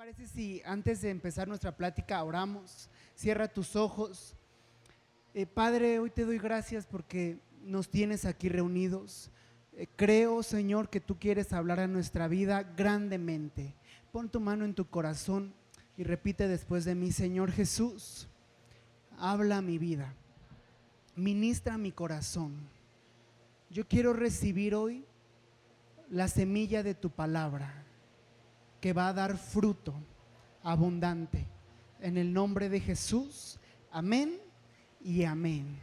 parece si antes de empezar nuestra plática oramos? Cierra tus ojos. Eh, Padre, hoy te doy gracias porque nos tienes aquí reunidos. Eh, creo, Señor, que tú quieres hablar a nuestra vida grandemente. Pon tu mano en tu corazón y repite después de mí, Señor Jesús, habla a mi vida, ministra mi corazón. Yo quiero recibir hoy la semilla de tu palabra que va a dar fruto abundante. En el nombre de Jesús, amén y amén.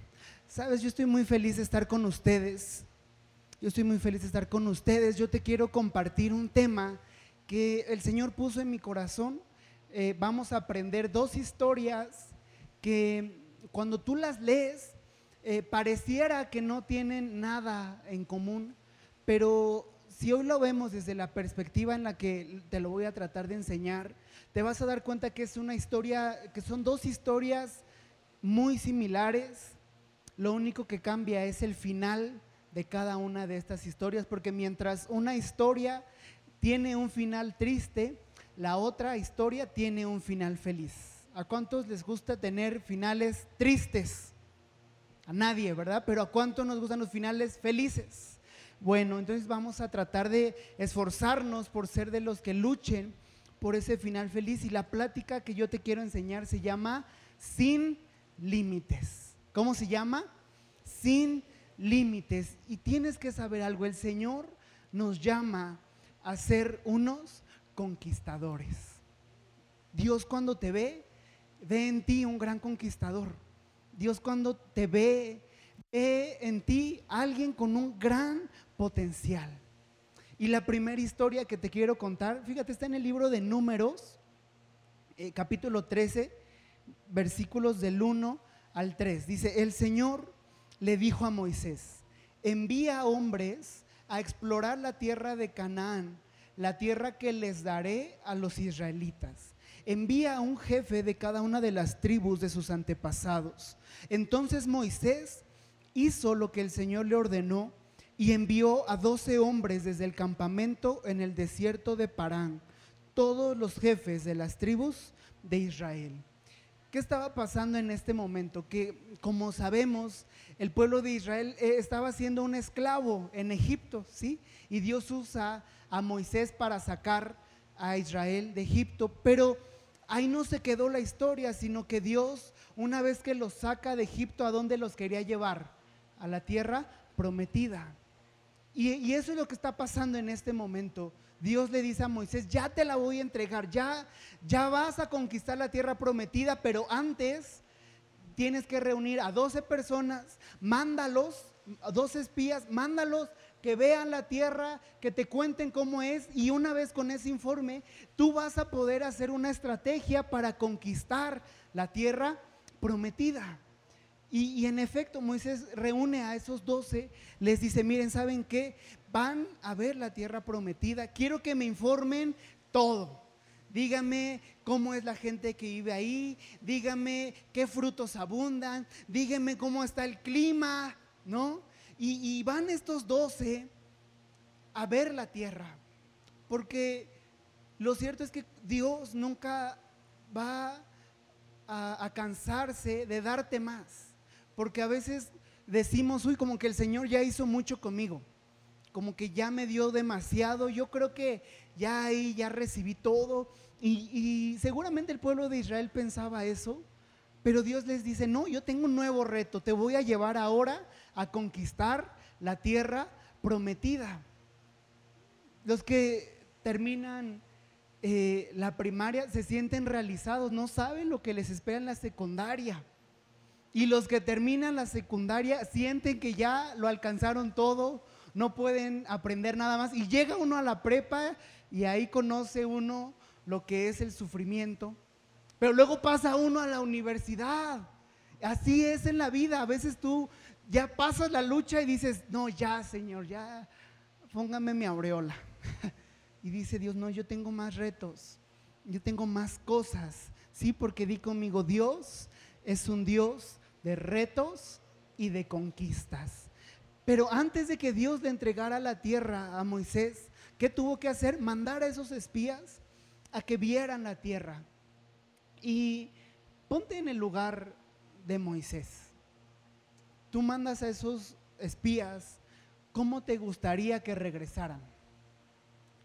Sabes, yo estoy muy feliz de estar con ustedes. Yo estoy muy feliz de estar con ustedes. Yo te quiero compartir un tema que el Señor puso en mi corazón. Eh, vamos a aprender dos historias que cuando tú las lees, eh, pareciera que no tienen nada en común, pero si hoy lo vemos desde la perspectiva en la que te lo voy a tratar de enseñar, te vas a dar cuenta que es una historia, que son dos historias muy similares. Lo único que cambia es el final de cada una de estas historias, porque mientras una historia tiene un final triste, la otra historia tiene un final feliz. ¿A cuántos les gusta tener finales tristes? A nadie, ¿verdad? Pero ¿a cuántos nos gustan los finales felices? Bueno, entonces vamos a tratar de esforzarnos por ser de los que luchen por ese final feliz. Y la plática que yo te quiero enseñar se llama Sin Límites. ¿Cómo se llama? Sin Límites. Y tienes que saber algo, el Señor nos llama a ser unos conquistadores. Dios cuando te ve, ve en ti un gran conquistador. Dios cuando te ve, ve en ti alguien con un gran potencial. Y la primera historia que te quiero contar, fíjate, está en el libro de Números, eh, capítulo 13, versículos del 1 al 3. Dice, el Señor le dijo a Moisés, envía hombres a explorar la tierra de Canaán, la tierra que les daré a los israelitas. Envía a un jefe de cada una de las tribus de sus antepasados. Entonces Moisés hizo lo que el Señor le ordenó y envió a doce hombres desde el campamento en el desierto de Parán, todos los jefes de las tribus de Israel. ¿Qué estaba pasando en este momento? Que como sabemos, el pueblo de Israel eh, estaba siendo un esclavo en Egipto, ¿sí? Y Dios usa a Moisés para sacar a Israel de Egipto, pero ahí no se quedó la historia, sino que Dios, una vez que los saca de Egipto, ¿a dónde los quería llevar? A la tierra prometida. Y, eso es lo que está pasando en este momento. Dios le dice a Moisés, ya te la voy a entregar, ya, ya vas a conquistar la tierra prometida, pero antes tienes que reunir a 12 personas, mándalos, a 12 espías, mándalos que vean la tierra, que te cuenten cómo es y una vez con ese informe, tú vas a poder hacer una estrategia para conquistar la tierra prometida. Y, en efecto, Moisés reúne a esos doce, les dice, miren, ¿saben qué? Van a ver la tierra prometida, quiero que me informen todo. Dígame cómo es la gente que vive ahí, dígame qué frutos abundan, dígame cómo está el clima, ¿no? Y, van estos doce a ver la tierra, porque lo cierto es que Dios nunca va a cansarse de darte más porque a veces decimos, uy, como que el Señor ya hizo mucho conmigo, como que ya me dio demasiado, yo creo que ya ahí ya recibí todo. Y, seguramente el pueblo de Israel pensaba eso, pero Dios les dice, no, yo tengo un nuevo reto, te voy a llevar ahora a conquistar la tierra prometida. Los que terminan eh, la primaria se sienten realizados, no saben lo que les espera en la secundaria. Y los que terminan la secundaria sienten que ya lo alcanzaron todo, no pueden aprender nada más. Y llega uno a la prepa y ahí conoce uno lo que es el sufrimiento. Pero luego pasa uno a la universidad. Así es en la vida. A veces tú ya pasas la lucha y dices, no, ya, Señor, ya, póngame mi aureola. y dice Dios, no, yo tengo más retos, yo tengo más cosas. Sí, porque di conmigo, Dios es un Dios de retos y de conquistas. Pero antes de que Dios le entregara la tierra a Moisés, ¿qué tuvo que hacer? Mandar a esos espías a que vieran la tierra. Y ponte en el lugar de Moisés. Tú mandas a esos espías, ¿cómo te gustaría que regresaran?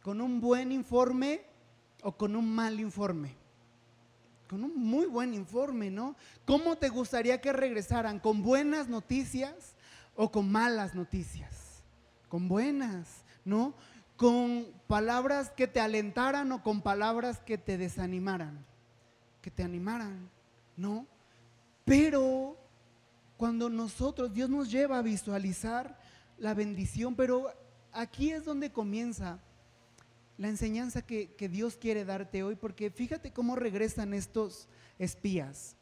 ¿Con un buen informe o con un mal informe? Con un muy buen informe, ¿no? ¿Cómo te gustaría que regresaran? ¿Con buenas noticias o con malas noticias? Con buenas, ¿no? Con palabras que te alentaran o con palabras que te desanimaran, que te animaran, ¿no? Pero cuando nosotros, Dios nos lleva a visualizar la bendición, pero aquí es donde comienza la enseñanza que, Dios quiere darte hoy, porque fíjate cómo regresan estos espías.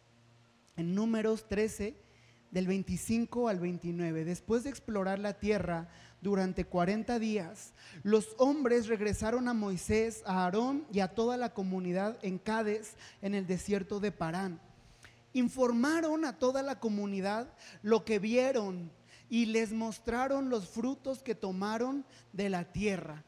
En números 13, del 25 al 29, después de explorar la tierra durante 40 días, los hombres regresaron a Moisés, a Aarón y a toda la comunidad en Cádiz, en el desierto de Parán. Informaron a toda la comunidad lo que vieron y les mostraron los frutos que tomaron de la tierra.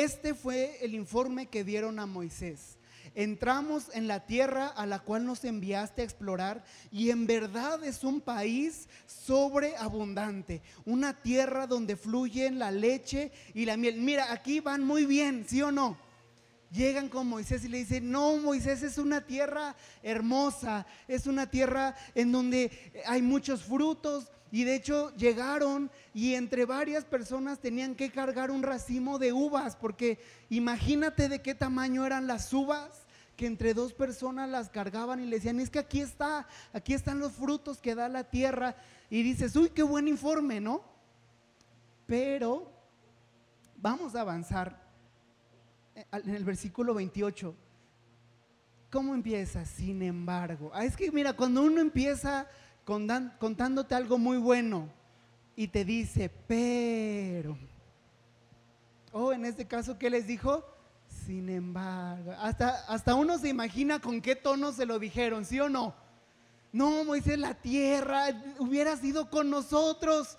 Este fue el informe que dieron a Moisés. Entramos en la tierra a la cual nos enviaste a explorar y en verdad es un país sobreabundante, una tierra donde fluyen la leche y la miel. Mira, aquí van muy bien, ¿sí o no? Llegan con Moisés y le dicen, no, Moisés es una tierra hermosa, es una tierra en donde hay muchos frutos, y de hecho llegaron y entre varias personas tenían que cargar un racimo de uvas, porque imagínate de qué tamaño eran las uvas que entre dos personas las cargaban y le decían, es que aquí está, aquí están los frutos que da la tierra. Y dices, uy, qué buen informe, ¿no? Pero vamos a avanzar en el versículo 28. ¿Cómo empieza? Sin embargo. Ah, es que mira, cuando uno empieza contándote algo muy bueno y te dice, pero, o oh, en este caso, ¿qué les dijo? Sin embargo, hasta, hasta uno se imagina con qué tono se lo dijeron, ¿sí o no? No, Moisés, la tierra hubiera sido con nosotros,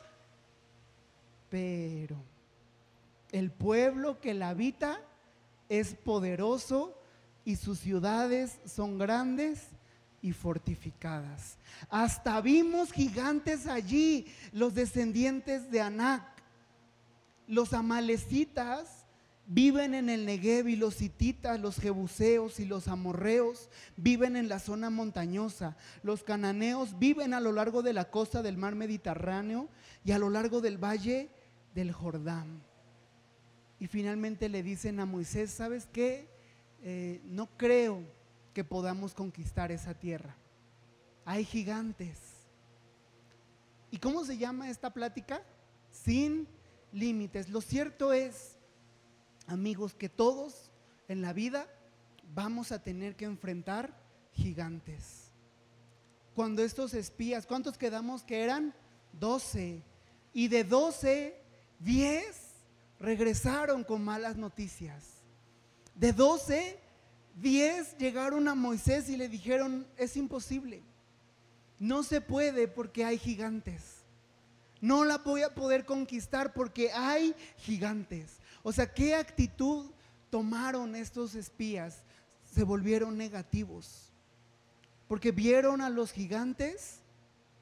pero el pueblo que la habita es poderoso y sus ciudades son grandes y fortificadas. Hasta vimos gigantes allí, los descendientes de Anac. Los amalecitas viven en el Negev y los hititas, los jebuseos y los amorreos viven en la zona montañosa. Los cananeos viven a lo largo de la costa del mar Mediterráneo y a lo largo del valle del Jordán. Y finalmente le dicen a Moisés, ¿sabes qué? Eh, no creo que podamos conquistar esa tierra. Hay gigantes. ¿Y cómo se llama esta plática? Sin límites. Lo cierto es, amigos, que todos en la vida vamos a tener que enfrentar gigantes. Cuando estos espías, ¿cuántos quedamos que eran? Doce. Y de doce, diez regresaron con malas noticias. De doce, Diez llegaron a Moisés y le dijeron, es imposible. No se puede porque hay gigantes. No la voy a poder conquistar porque hay gigantes. O sea, ¿qué actitud tomaron estos espías? Se volvieron negativos. Porque vieron a los gigantes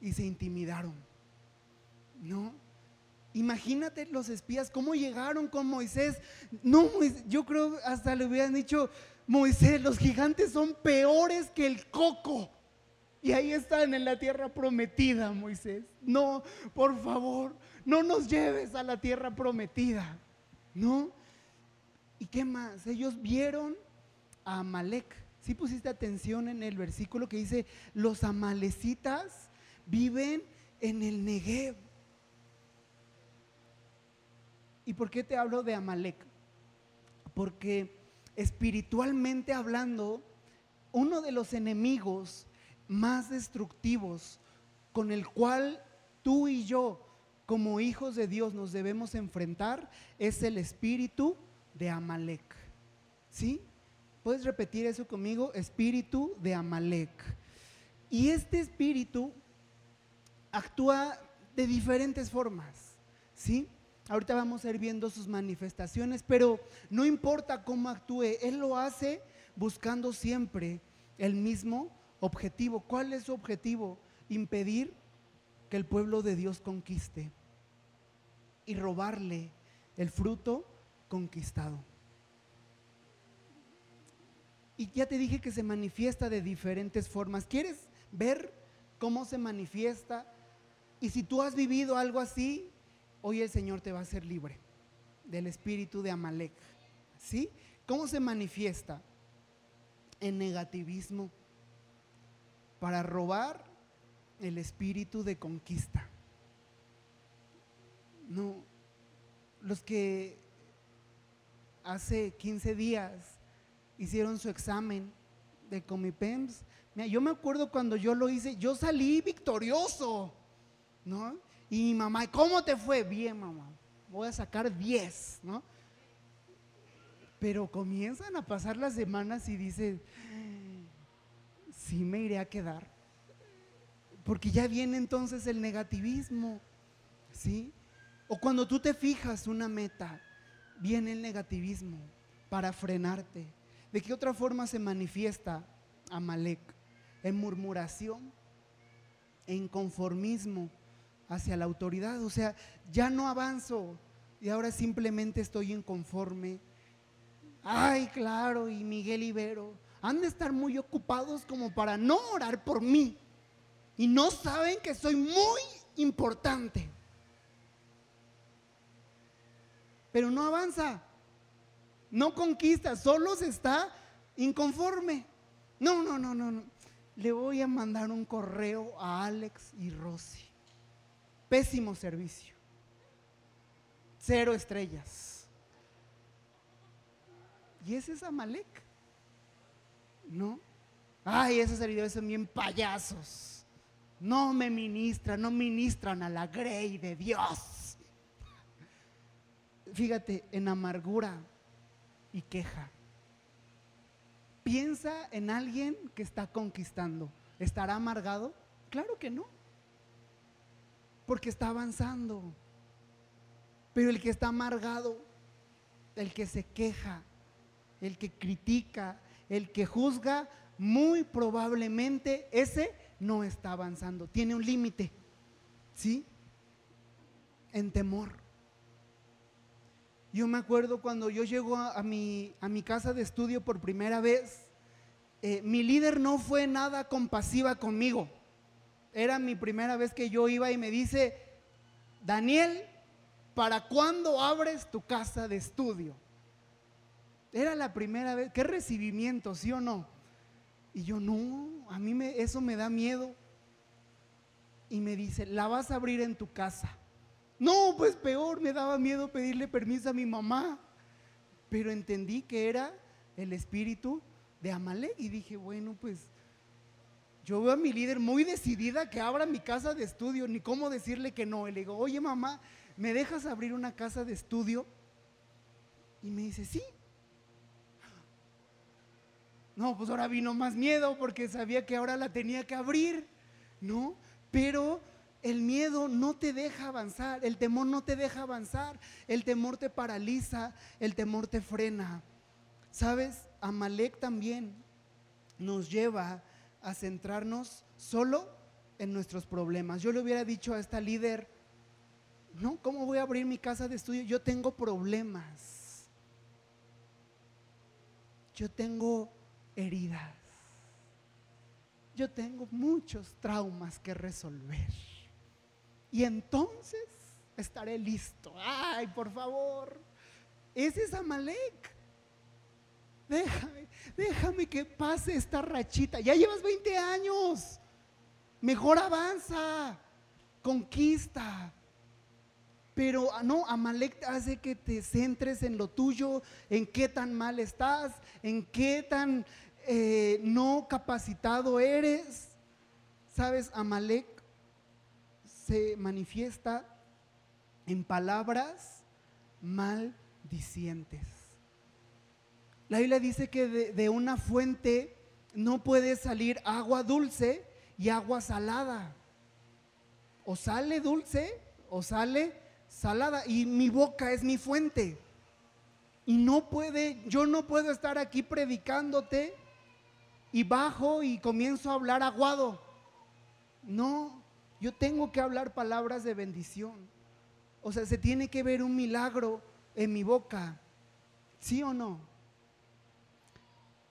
y se intimidaron. ¿No? Imagínate los espías, cómo llegaron con Moisés. No, yo creo hasta le hubieran dicho, Moisés, los gigantes son peores que el coco. Y ahí están en la tierra prometida, Moisés. No, por favor, no nos lleves a la tierra prometida. ¿No? ¿Y qué más? Ellos vieron a Amalek. Si pusiste atención en el versículo que dice, los amalecitas viven en el Negev. ¿Y por qué te hablo de Amalek? Porque espiritualmente hablando, uno de los enemigos más destructivos con el cual tú y yo como hijos de Dios nos debemos enfrentar es el espíritu de Amalek. ¿Sí? ¿Puedes repetir eso conmigo? Espíritu de Amalek. Y este espíritu actúa de diferentes formas. ¿Sí? Ahorita vamos a ir viendo sus manifestaciones, pero no importa cómo actúe, Él lo hace buscando siempre el mismo objetivo. ¿Cuál es su objetivo? Impedir que el pueblo de Dios conquiste y robarle el fruto conquistado. Y ya te dije que se manifiesta de diferentes formas. ¿Quieres ver cómo se manifiesta? Y si tú has vivido algo así, hoy el Señor te va a hacer libre del espíritu de Amalek. ¿Sí? ¿Cómo se manifiesta? En negativismo para robar el espíritu de conquista. No, los que hace 15 días hicieron su examen de Comipems, mira, yo me acuerdo cuando yo lo hice, yo salí victorioso, ¿no? Y mi mamá, ¿cómo te fue? Bien, mamá, voy a sacar 10, ¿no? Pero comienzan a pasar las semanas y dices, sí me iré a quedar. Porque ya viene entonces el negativismo, ¿sí? O cuando tú te fijas una meta, viene el negativismo para frenarte. ¿De qué otra forma se manifiesta Amalek? En murmuración, en conformismo hacia la autoridad. O sea, ya no avanzo y ahora simplemente estoy inconforme. Ay, claro, y Miguel Ibero han de estar muy ocupados como para no orar por mí. Y no saben que soy muy importante. Pero no avanza, no conquista, solo se está inconforme. No, no, no, no, no. Le voy a mandar un correo a Alex y Rosy. Pésimo servicio. Cero estrellas. Y ese es Amalek. ¿no? Ay, esos servidores son bien payasos. No me ministran, no ministran a la grey de Dios. Fíjate, en amargura y queja. Piensa en alguien que está conquistando. ¿Estará amargado? Claro que no. Porque está avanzando. Pero el que está amargado, el que se queja, el que critica, el que juzga, muy probablemente ese no está avanzando, tiene un límite, ¿sí? En temor. Yo me acuerdo cuando yo llego a, mi, a mi, casa de estudio por primera vez, eh, mi líder no fue nada compasiva conmigo. Era mi primera vez que yo iba y me dice, Daniel, ¿para cuándo abres tu casa de estudio? Era la primera vez, qué recibimiento, ¿sí o no? Y yo, no, a mí me, eso me da miedo. Y me dice, la vas a abrir en tu casa. No, pues peor, me daba miedo pedirle permiso a mi mamá. Pero entendí que era el espíritu de Amalek y dije, bueno, pues yo veo a mi líder muy decidida que abra mi casa de estudio, ni cómo decirle que no. Y le digo, oye mamá, ¿me dejas abrir una casa de estudio? Y me dice, sí. No, pues ahora vino más miedo porque sabía que ahora la tenía que abrir, ¿no? Pero el miedo no te deja avanzar, el temor no te deja avanzar, el temor te paraliza, el temor te frena. ¿Sabes? Amalek también nos lleva a centrarnos solo en nuestros problemas. Yo le hubiera dicho a esta líder, no, ¿cómo voy a abrir mi casa de estudio? Yo tengo problemas. Yo tengo heridas. Yo tengo muchos traumas que resolver. Y entonces estaré listo. Ay, por favor. Ese es Amalek. Déjame, déjame que pase esta rachita. Ya llevas 20 años. Mejor avanza. Conquista. Pero ah, no, Amalek hace que te centres en lo tuyo, en qué tan mal estás, en qué tan eh, no capacitado eres. Sabes, Amalek se manifiesta en palabras maldicientes. La Biblia dice que de, de una fuente no puede salir agua dulce y agua salada. O sale dulce o sale salada y mi boca es mi fuente. Y no puede, yo no puedo estar aquí predicándote y bajo y comienzo a hablar aguado. No, yo tengo que hablar palabras de bendición. O sea, se tiene que ver un milagro en mi boca. ¿Sí o no?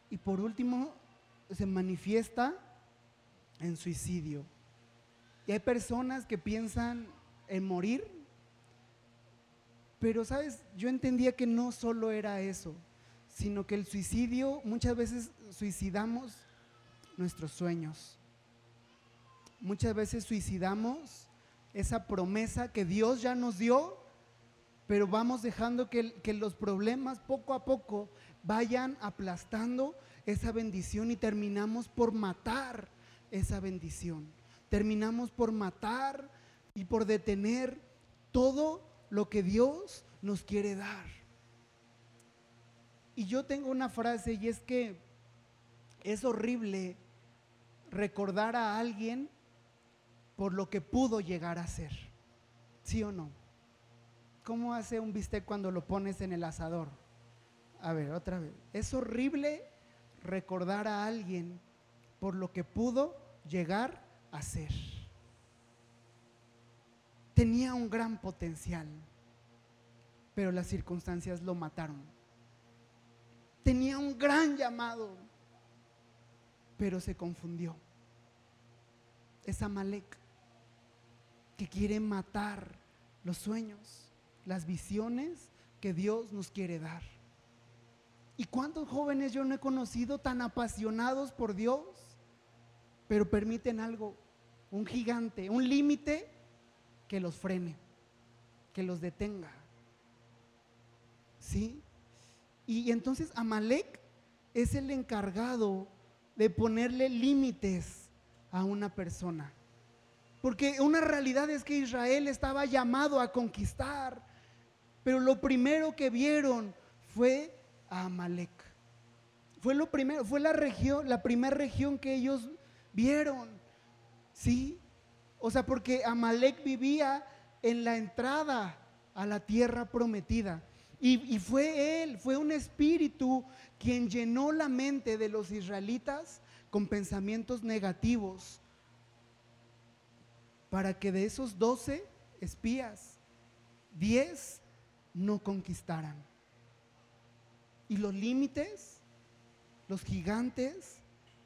Y por último, se manifiesta en suicidio. Y hay personas que piensan en morir, pero sabes, yo entendía que no solo era eso, sino que el suicidio, muchas veces suicidamos nuestros sueños. Muchas veces suicidamos esa promesa que Dios ya nos dio, pero vamos dejando que, que los problemas poco a poco vayan aplastando esa bendición y terminamos por matar esa bendición. Terminamos por matar y por detener todo lo que Dios nos quiere dar. Y yo tengo una frase y es que es horrible recordar a alguien por lo que pudo llegar a ser. ¿Sí o no? ¿Cómo hace un bistec cuando lo pones en el asador? A ver, otra vez. Es horrible recordar a alguien por lo que pudo llegar a ser. Tenía un gran potencial, pero las circunstancias lo mataron. Tenía un gran llamado, pero se confundió. Es Amalek que quiere matar los sueños, las visiones que Dios nos quiere dar. ¿Y cuántos jóvenes yo no he conocido tan apasionados por Dios? Pero permiten algo, un gigante, un límite que los frene, que los detenga. ¿Sí? Y entonces Amalek es el encargado de ponerle límites a una persona. Porque una realidad es que Israel estaba llamado a conquistar, pero lo primero que vieron fue a Amalek. Fue lo primero, fue la región, la primera región que ellos vieron. ¿Sí? O sea, porque Amalek vivía en la entrada a la tierra prometida. Y, y, fue él, fue un espíritu quien llenó la mente de los israelitas con pensamientos negativos para que de esos doce espías, diez no conquistaran. Y los límites, los gigantes,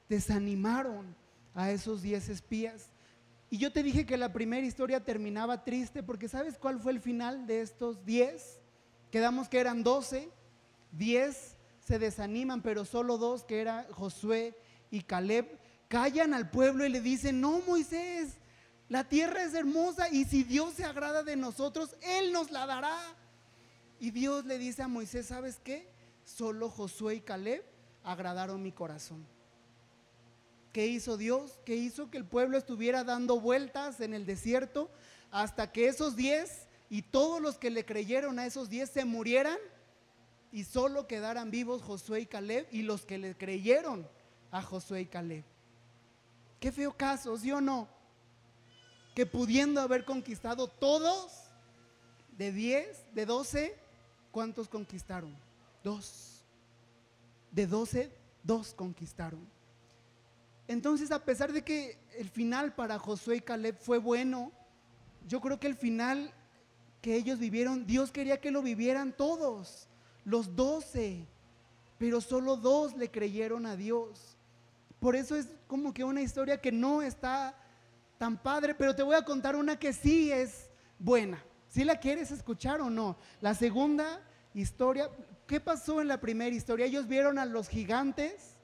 desanimaron a esos diez espías. Y yo te dije que la primera historia terminaba triste porque ¿sabes cuál fue el final de estos diez? Quedamos que eran doce, diez se desaniman, pero solo dos, que eran Josué y Caleb, callan al pueblo y le dicen, no Moisés, la tierra es hermosa y si Dios se agrada de nosotros, Él nos la dará. Y Dios le dice a Moisés, ¿sabes qué? Solo Josué y Caleb agradaron mi corazón. ¿Qué hizo Dios? ¿Qué hizo que el pueblo estuviera dando vueltas en el desierto hasta que esos diez y todos los que le creyeron a esos diez se murieran y solo quedaran vivos Josué y Caleb y los que le creyeron a Josué y Caleb? Qué feo caso, ¿sí o no? Que pudiendo haber conquistado todos, de diez, de doce, ¿cuántos conquistaron? Dos. De doce, dos conquistaron. Entonces, a pesar de que el final para Josué y Caleb fue bueno, yo creo que el final que ellos vivieron, Dios quería que lo vivieran todos, los doce, pero solo dos le creyeron a Dios. Por eso es como que una historia que no está tan padre, pero te voy a contar una que sí es buena. Si la quieres escuchar o no. La segunda historia, ¿Qué pasó en la primera historia? Ellos vieron a los gigantes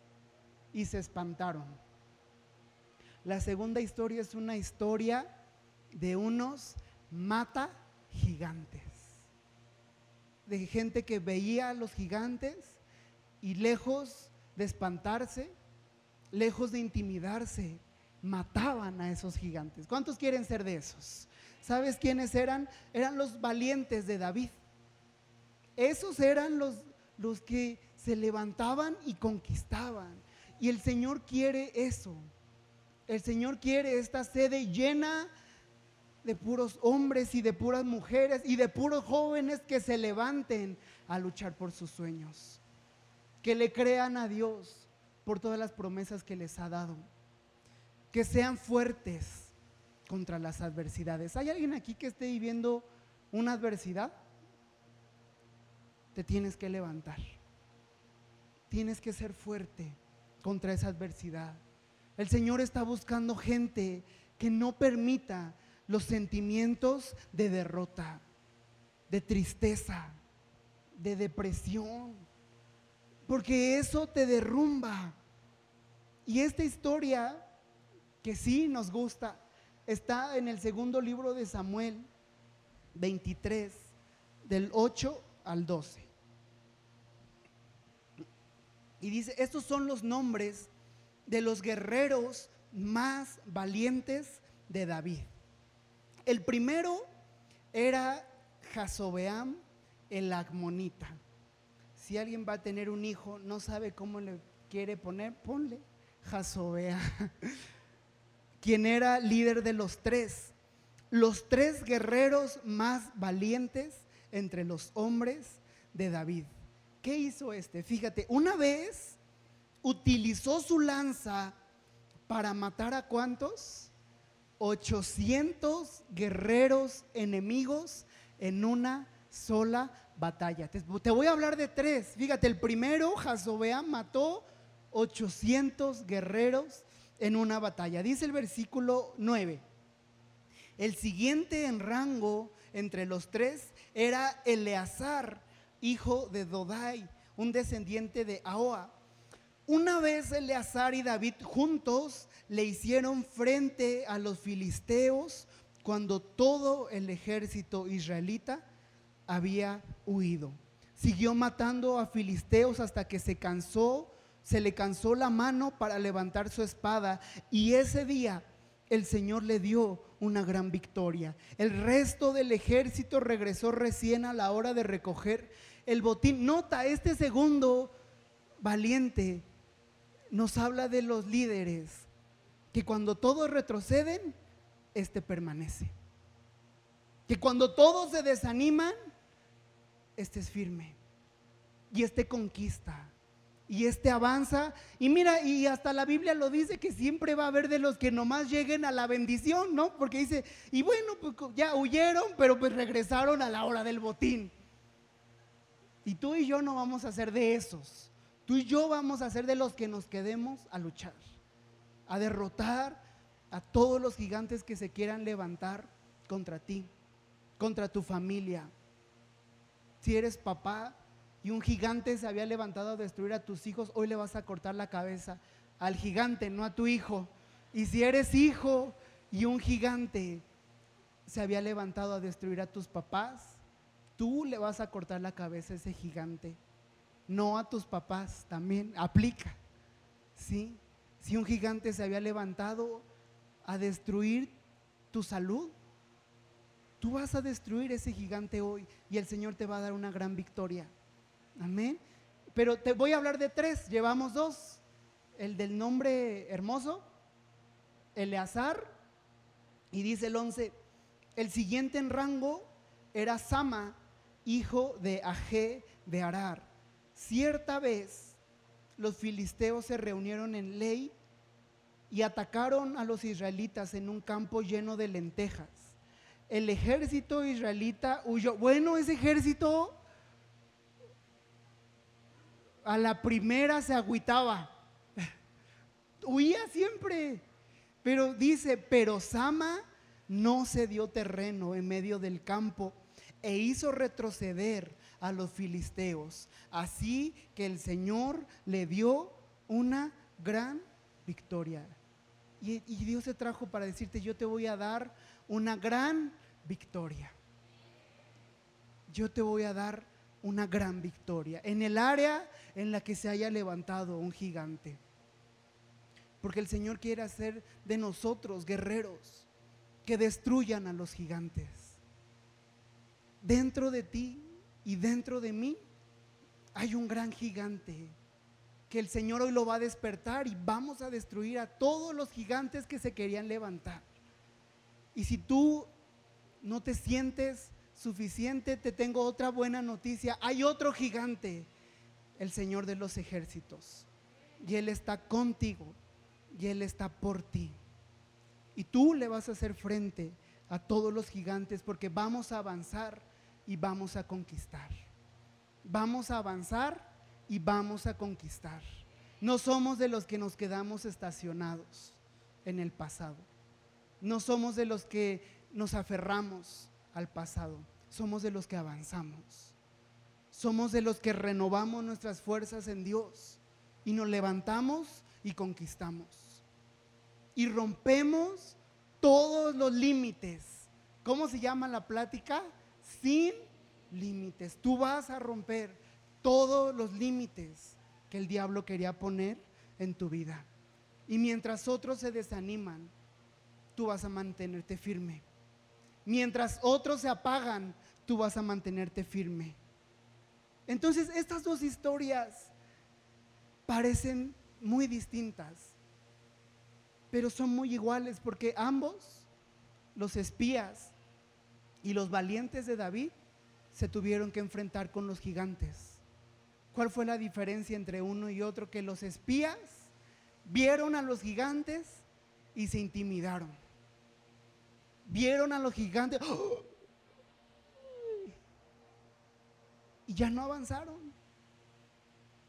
y se espantaron. La segunda historia es una historia de unos mata gigantes. De gente que veía a los gigantes y lejos de espantarse, lejos de intimidarse, mataban a esos gigantes. ¿Cuántos quieren ser de esos? ¿Sabes quiénes eran? Eran los valientes de David. Esos eran los, los que se levantaban y conquistaban. Y el Señor quiere eso. El Señor quiere esta sede llena de puros hombres y de puras mujeres y de puros jóvenes que se levanten a luchar por sus sueños. Que le crean a Dios por todas las promesas que les ha dado. Que sean fuertes contra las adversidades. ¿Hay alguien aquí que esté viviendo una adversidad? Te tienes que levantar. Tienes que ser fuerte contra esa adversidad. El Señor está buscando gente que no permita los sentimientos de derrota, de tristeza, de depresión, porque eso te derrumba. Y esta historia, que sí nos gusta, está en el segundo libro de Samuel 23, del 8 al 12. Y dice, estos son los nombres de los guerreros más valientes de David. El primero era Jasobeam el Agmonita. Si alguien va a tener un hijo, no sabe cómo le quiere poner, ponle Jasobeam. quien era líder de los tres, los tres guerreros más valientes entre los hombres de David. ¿Qué hizo este? Fíjate, una vez utilizó su lanza para matar a cuántos? 800 guerreros enemigos en una sola batalla. Te, voy a hablar de tres. Fíjate, el primero, Jasobeam, mató 800 guerreros en una batalla. Dice el versículo 9. El siguiente en rango entre los tres era Eleazar, hijo de Dodai, un descendiente de Ahoa. Una vez Eleazar y David juntos le hicieron frente a los filisteos cuando todo el ejército israelita había huido. Siguió matando a filisteos hasta que se cansó, se le cansó la mano para levantar su espada y ese día el Señor le dio una gran victoria. El resto del ejército regresó recién a la hora de recoger el botín. Nota, este segundo valiente nos habla de los líderes, que cuando todos retroceden, este permanece. Que cuando todos se desaniman, este es firme. Y este conquista. Y este avanza. Y mira, y hasta la Biblia lo dice que siempre va a haber de los que nomás lleguen a la bendición, ¿no? Porque dice, y bueno, pues ya huyeron, pero pues regresaron a la hora del botín. Y tú y yo no vamos a ser de esos. Tú y yo vamos a ser de los que nos quedemos a luchar, a derrotar a todos los gigantes que se quieran levantar contra ti, contra tu familia. Si eres papá y un gigante se había levantado a destruir a tus hijos, hoy le vas a cortar la cabeza al gigante, no a tu hijo. Y si eres hijo y un gigante se había levantado a destruir a tus papás, tú le vas a cortar la cabeza a ese gigante, no a tus papás, también aplica. ¿sí? Si un gigante se había levantado a destruir tu salud, tú vas a destruir ese gigante hoy y el Señor te va a dar una gran victoria. Amén. Pero te voy a hablar de tres, llevamos dos. El del nombre hermoso, Eleazar, y dice el once, el siguiente en rango era Sama, hijo de Aje de Arar. Cierta vez los filisteos se reunieron en Ley y atacaron a los israelitas en un campo lleno de lentejas. El ejército israelita huyó. Bueno, ese ejército a la primera se agüitaba. Huía siempre. Pero dice, pero Sama no se dio terreno en medio del campo e hizo retroceder a los filisteos. Así que el Señor le dio una gran victoria. Y, Dios se trajo para decirte, yo te voy a dar una gran victoria. Yo te voy a dar una gran victoria en el área en la que se haya levantado un gigante. Porque el Señor quiere hacer de nosotros guerreros que destruyan a los gigantes dentro de ti y dentro de mí hay un gran gigante que el Señor hoy lo va a despertar y vamos a destruir a todos los gigantes que se querían levantar. Y si tú no te sientes suficiente, te tengo otra buena noticia. Hay otro gigante, el Señor de los ejércitos. Y Él está contigo y Él está por ti. Y tú le vas a hacer frente a todos los gigantes porque vamos a avanzar y vamos a conquistar. Vamos a avanzar y vamos a conquistar. No somos de los que nos quedamos estacionados en el pasado. No somos de los que nos aferramos al pasado. Somos de los que avanzamos. Somos de los que renovamos nuestras fuerzas en Dios y nos levantamos y conquistamos. Y rompemos todos los límites. ¿Cómo se llama la plática? Sin límites. Tú vas a romper todos los límites que el diablo quería poner en tu vida. Y mientras otros se desaniman, tú vas a mantenerte firme. Mientras otros se apagan, tú vas a mantenerte firme. Entonces, estas dos historias parecen muy distintas, pero son muy iguales porque ambos, los espías y los valientes de David, se tuvieron que enfrentar con los gigantes. ¿Cuál fue la diferencia entre uno y otro? Que los espías vieron a los gigantes y se intimidaron. Vieron a los gigantes y ya no avanzaron.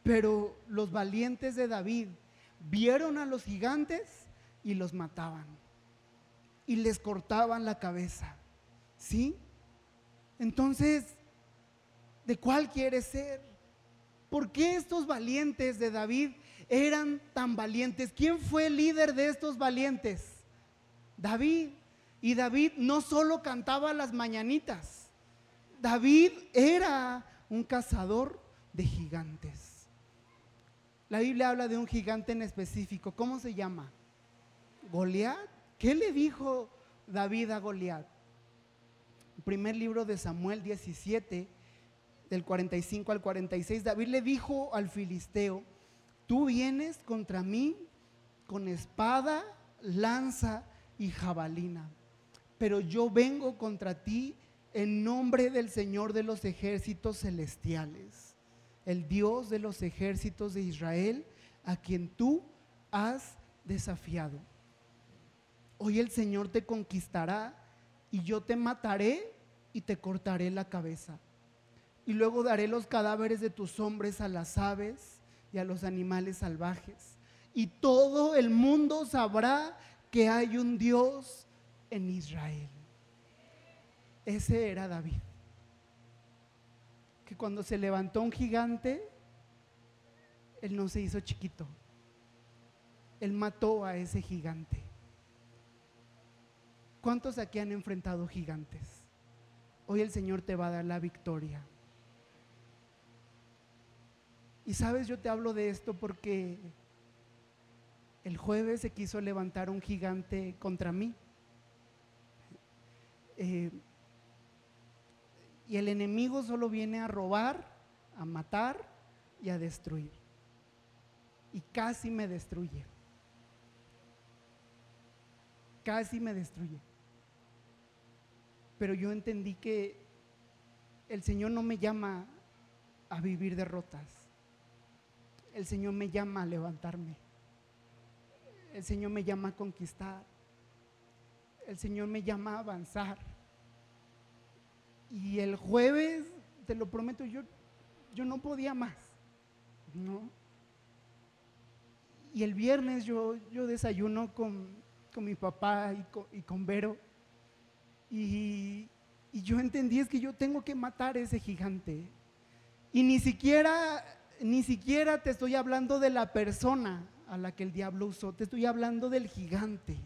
Pero los valientes de David vieron a los gigantes y los mataban. Y les cortaban la cabeza. ¿Sí? Entonces, ¿de cuál quieres ser? ¿Por qué estos valientes de David eran tan valientes? ¿Quién fue el líder de estos valientes? David. Y David no solo cantaba las mañanitas, David era un cazador de gigantes. La Biblia habla de un gigante en específico. ¿Cómo se llama? Goliat. ¿Qué le dijo David a Goliat? primer libro de Samuel 17, del 45 al 46, David le dijo al filisteo, tú vienes contra mí con espada, lanza y jabalina, pero yo vengo contra ti en nombre del Señor de los ejércitos celestiales, el Dios de los ejércitos de Israel, a quien tú has desafiado. Hoy el Señor te conquistará y yo te mataré y te cortaré la cabeza. Y luego daré los cadáveres de tus hombres a las aves y a los animales salvajes. Y todo el mundo sabrá que hay un Dios en Israel. Ese era David. Que cuando se levantó un gigante, él no se hizo chiquito. Él mató a ese gigante. ¿Cuántos aquí han enfrentado gigantes? Hoy el Señor te va a dar la victoria. Y sabes, yo te hablo de esto porque el jueves se quiso levantar un gigante contra mí. Eh, y el enemigo solo viene a robar, a matar y a destruir. Y casi me destruye. Casi me destruye. Pero yo entendí que el Señor no me llama a vivir derrotas el Señor me llama a levantarme. El Señor me llama a conquistar. El Señor me llama a avanzar. Y el jueves, te lo prometo, yo, yo no podía más. ¿no? Y el viernes yo, yo desayuno con, mi papá y con, Vero. Y, y yo entendí es que yo tengo que matar a ese gigante. Y ni siquiera ni siquiera te estoy hablando de la persona a la que el diablo usó, te estoy hablando del gigante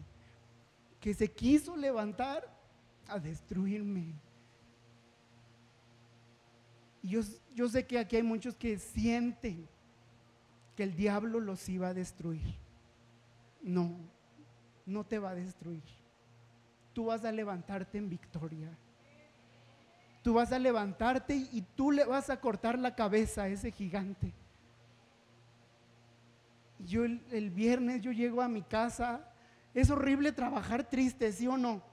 que se quiso levantar a destruirme. Y yo, sé que aquí hay muchos que sienten que el diablo los iba a destruir. No, no te va a destruir. Tú vas a levantarte en victoria. Tú vas a levantarte y tú le vas a cortar la cabeza a ese gigante. Yo el, viernes yo llego a mi casa, es horrible trabajar triste, ¿sí o no?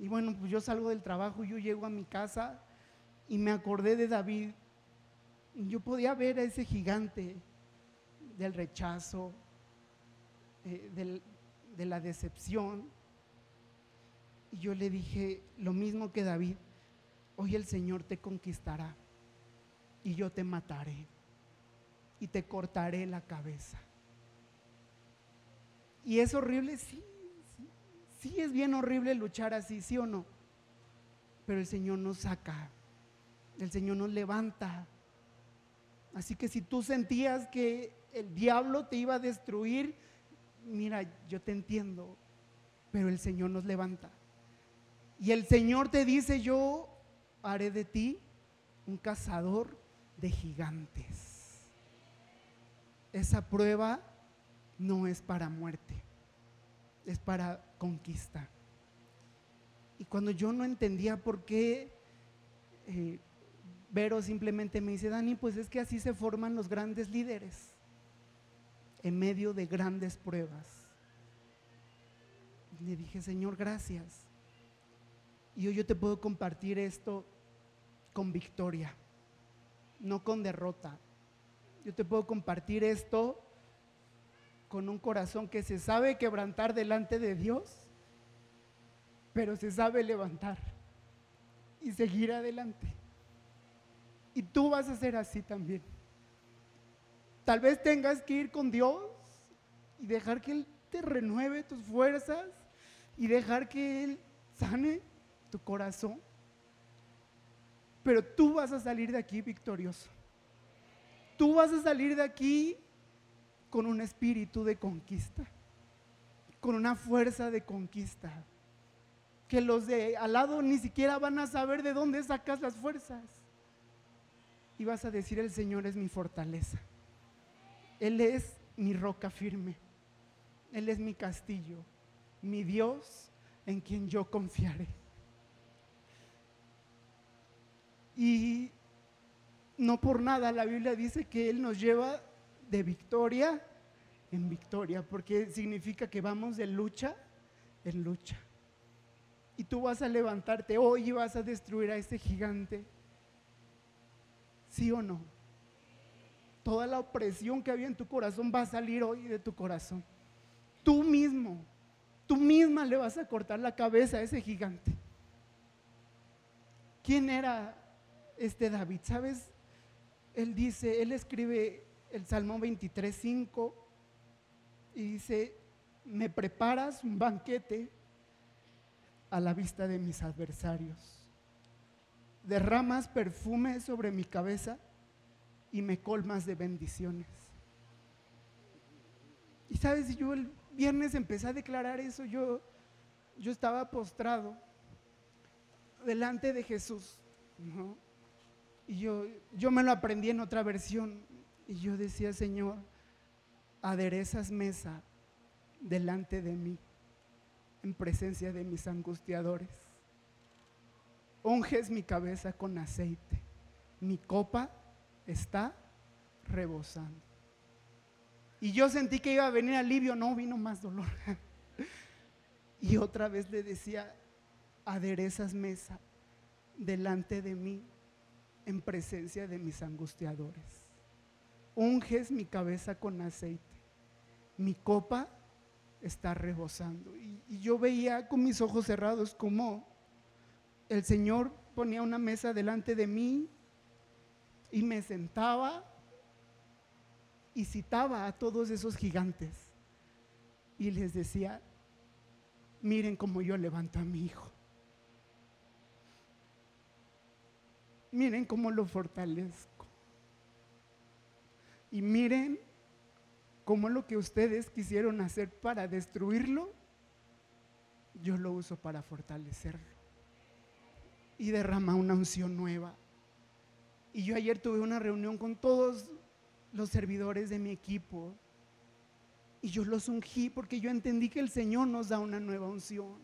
Y bueno, pues yo salgo del trabajo, yo llego a mi casa y me acordé de David. Yo podía ver a ese gigante del rechazo, eh, de la decepción. Y yo le dije lo mismo que David, hoy el Señor te conquistará y yo te mataré y te cortaré la cabeza. Y es horrible, sí, sí, sí es bien horrible luchar así, sí o no. Pero el Señor nos saca, el Señor nos levanta. Así que si tú sentías que el diablo te iba a destruir, mira, yo te entiendo, pero el Señor nos levanta. Y el Señor te dice, yo haré de ti un cazador de gigantes. Esa prueba no es para muerte, es para conquista. Y cuando yo no entendía por qué, eh, Vero simplemente me dice, Dani, pues es que así se forman los grandes líderes, en medio de grandes pruebas. Le dije, Señor, gracias. Y hoy yo te puedo compartir esto con victoria, no con derrota. Yo te puedo compartir esto con un corazón que se sabe quebrantar delante de Dios, pero se sabe levantar y seguir adelante. Y tú vas a ser así también. Tal vez tengas que ir con Dios y dejar que Él te renueve tus fuerzas y dejar que Él sane tu corazón. Pero tú vas a salir de aquí victorioso. Tú vas a salir de aquí con un espíritu de conquista, con una fuerza de conquista, que los de al lado ni siquiera van a saber de dónde sacas las fuerzas. Y vas a decir, el Señor es mi fortaleza. Él es mi roca firme. Él es mi castillo, mi Dios en quien yo confiaré. Y no por nada la Biblia dice que Él nos lleva de victoria en victoria, porque significa que vamos de lucha en lucha. Y tú vas a levantarte hoy y vas a destruir a ese gigante. ¿Sí o no? Toda la opresión que había en tu corazón va a salir hoy de tu corazón. Tú mismo, tú misma le vas a cortar la cabeza a ese gigante. ¿Quién era este David? ¿Sabes? Él dice, él escribe el Salmo 23, 5, y dice, me preparas un banquete a la vista de mis adversarios. Derramas perfume sobre mi cabeza y me colmas de bendiciones. Y sabes, yo el viernes empecé a declarar eso, yo, yo estaba postrado delante de Jesús, Y yo, yo me lo aprendí en otra versión, y yo decía, Señor, aderezas mesa delante de mí, en presencia de mis angustiadores. Unges mi cabeza con aceite. Mi copa está rebosando. Y yo sentí que iba a venir alivio, no vino más dolor. y otra vez le decía, aderezas mesa delante de mí en presencia de mis angustiadores unges mi cabeza con aceite, mi copa está rebosando. Y, yo veía con mis ojos cerrados como el Señor ponía una mesa delante de mí y me sentaba y citaba a todos esos gigantes y les decía, miren cómo yo levanto a mi hijo. Miren cómo lo fortalezco. Y miren cómo lo que ustedes quisieron hacer para destruirlo, yo lo uso para fortalecerlo. Y derrama una unción nueva. Y yo ayer tuve una reunión con todos los servidores de mi equipo. Y yo los ungí porque yo entendí que el Señor nos da una nueva unción.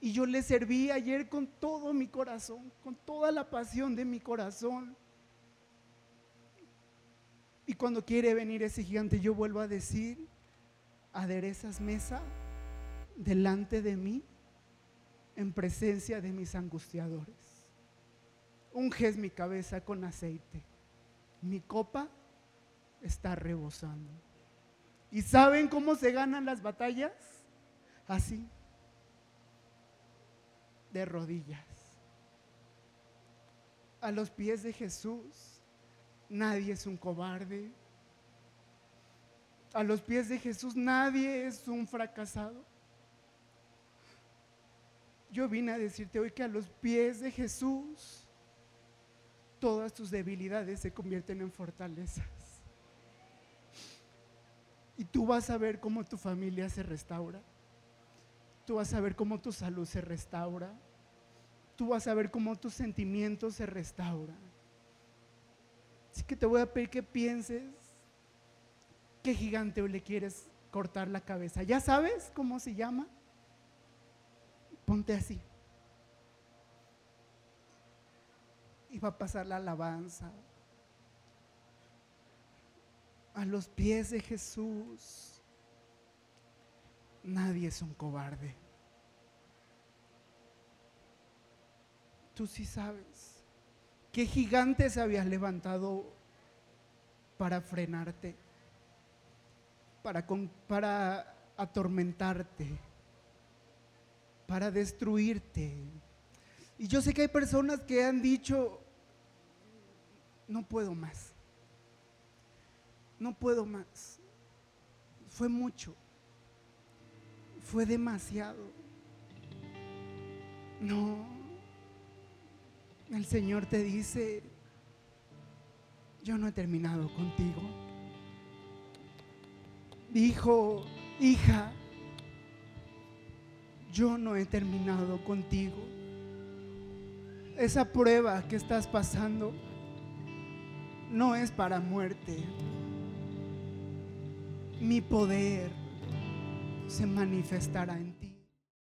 Y yo le serví ayer con todo mi corazón, con toda la pasión de mi corazón. Y cuando quiere venir ese gigante, yo vuelvo a decir, aderezas mesa delante de mí en presencia de mis angustiadores. Unges mi cabeza con aceite. Mi copa está rebosando. ¿Y saben cómo se ganan las batallas? Así, de rodillas. A los pies de Jesús, nadie es un cobarde. A los pies de Jesús, nadie es un fracasado. Yo vine a decirte hoy que a los pies de Jesús, todas tus debilidades se convierten en fortalezas. Y tú vas a ver cómo tu familia se restaura. Tú vas a ver cómo tu salud se restaura. Tú vas a ver cómo tus sentimientos se restauran. Así que te voy a pedir que pienses qué gigante le quieres cortar la cabeza. ¿Ya sabes cómo se llama? Ponte así. Y va a pasar la alabanza a los pies de Jesús. Nadie es un cobarde. Tú sí sabes qué gigantes habías levantado para frenarte, para, para atormentarte, para destruirte. Y yo sé que hay personas que han dicho, no puedo más no puedo más. Fue mucho. Fue demasiado. No. El Señor te dice, yo no he terminado contigo. Hijo, hija, yo no he terminado contigo. Esa prueba que estás pasando no es para muerte mi poder se manifestará en ti.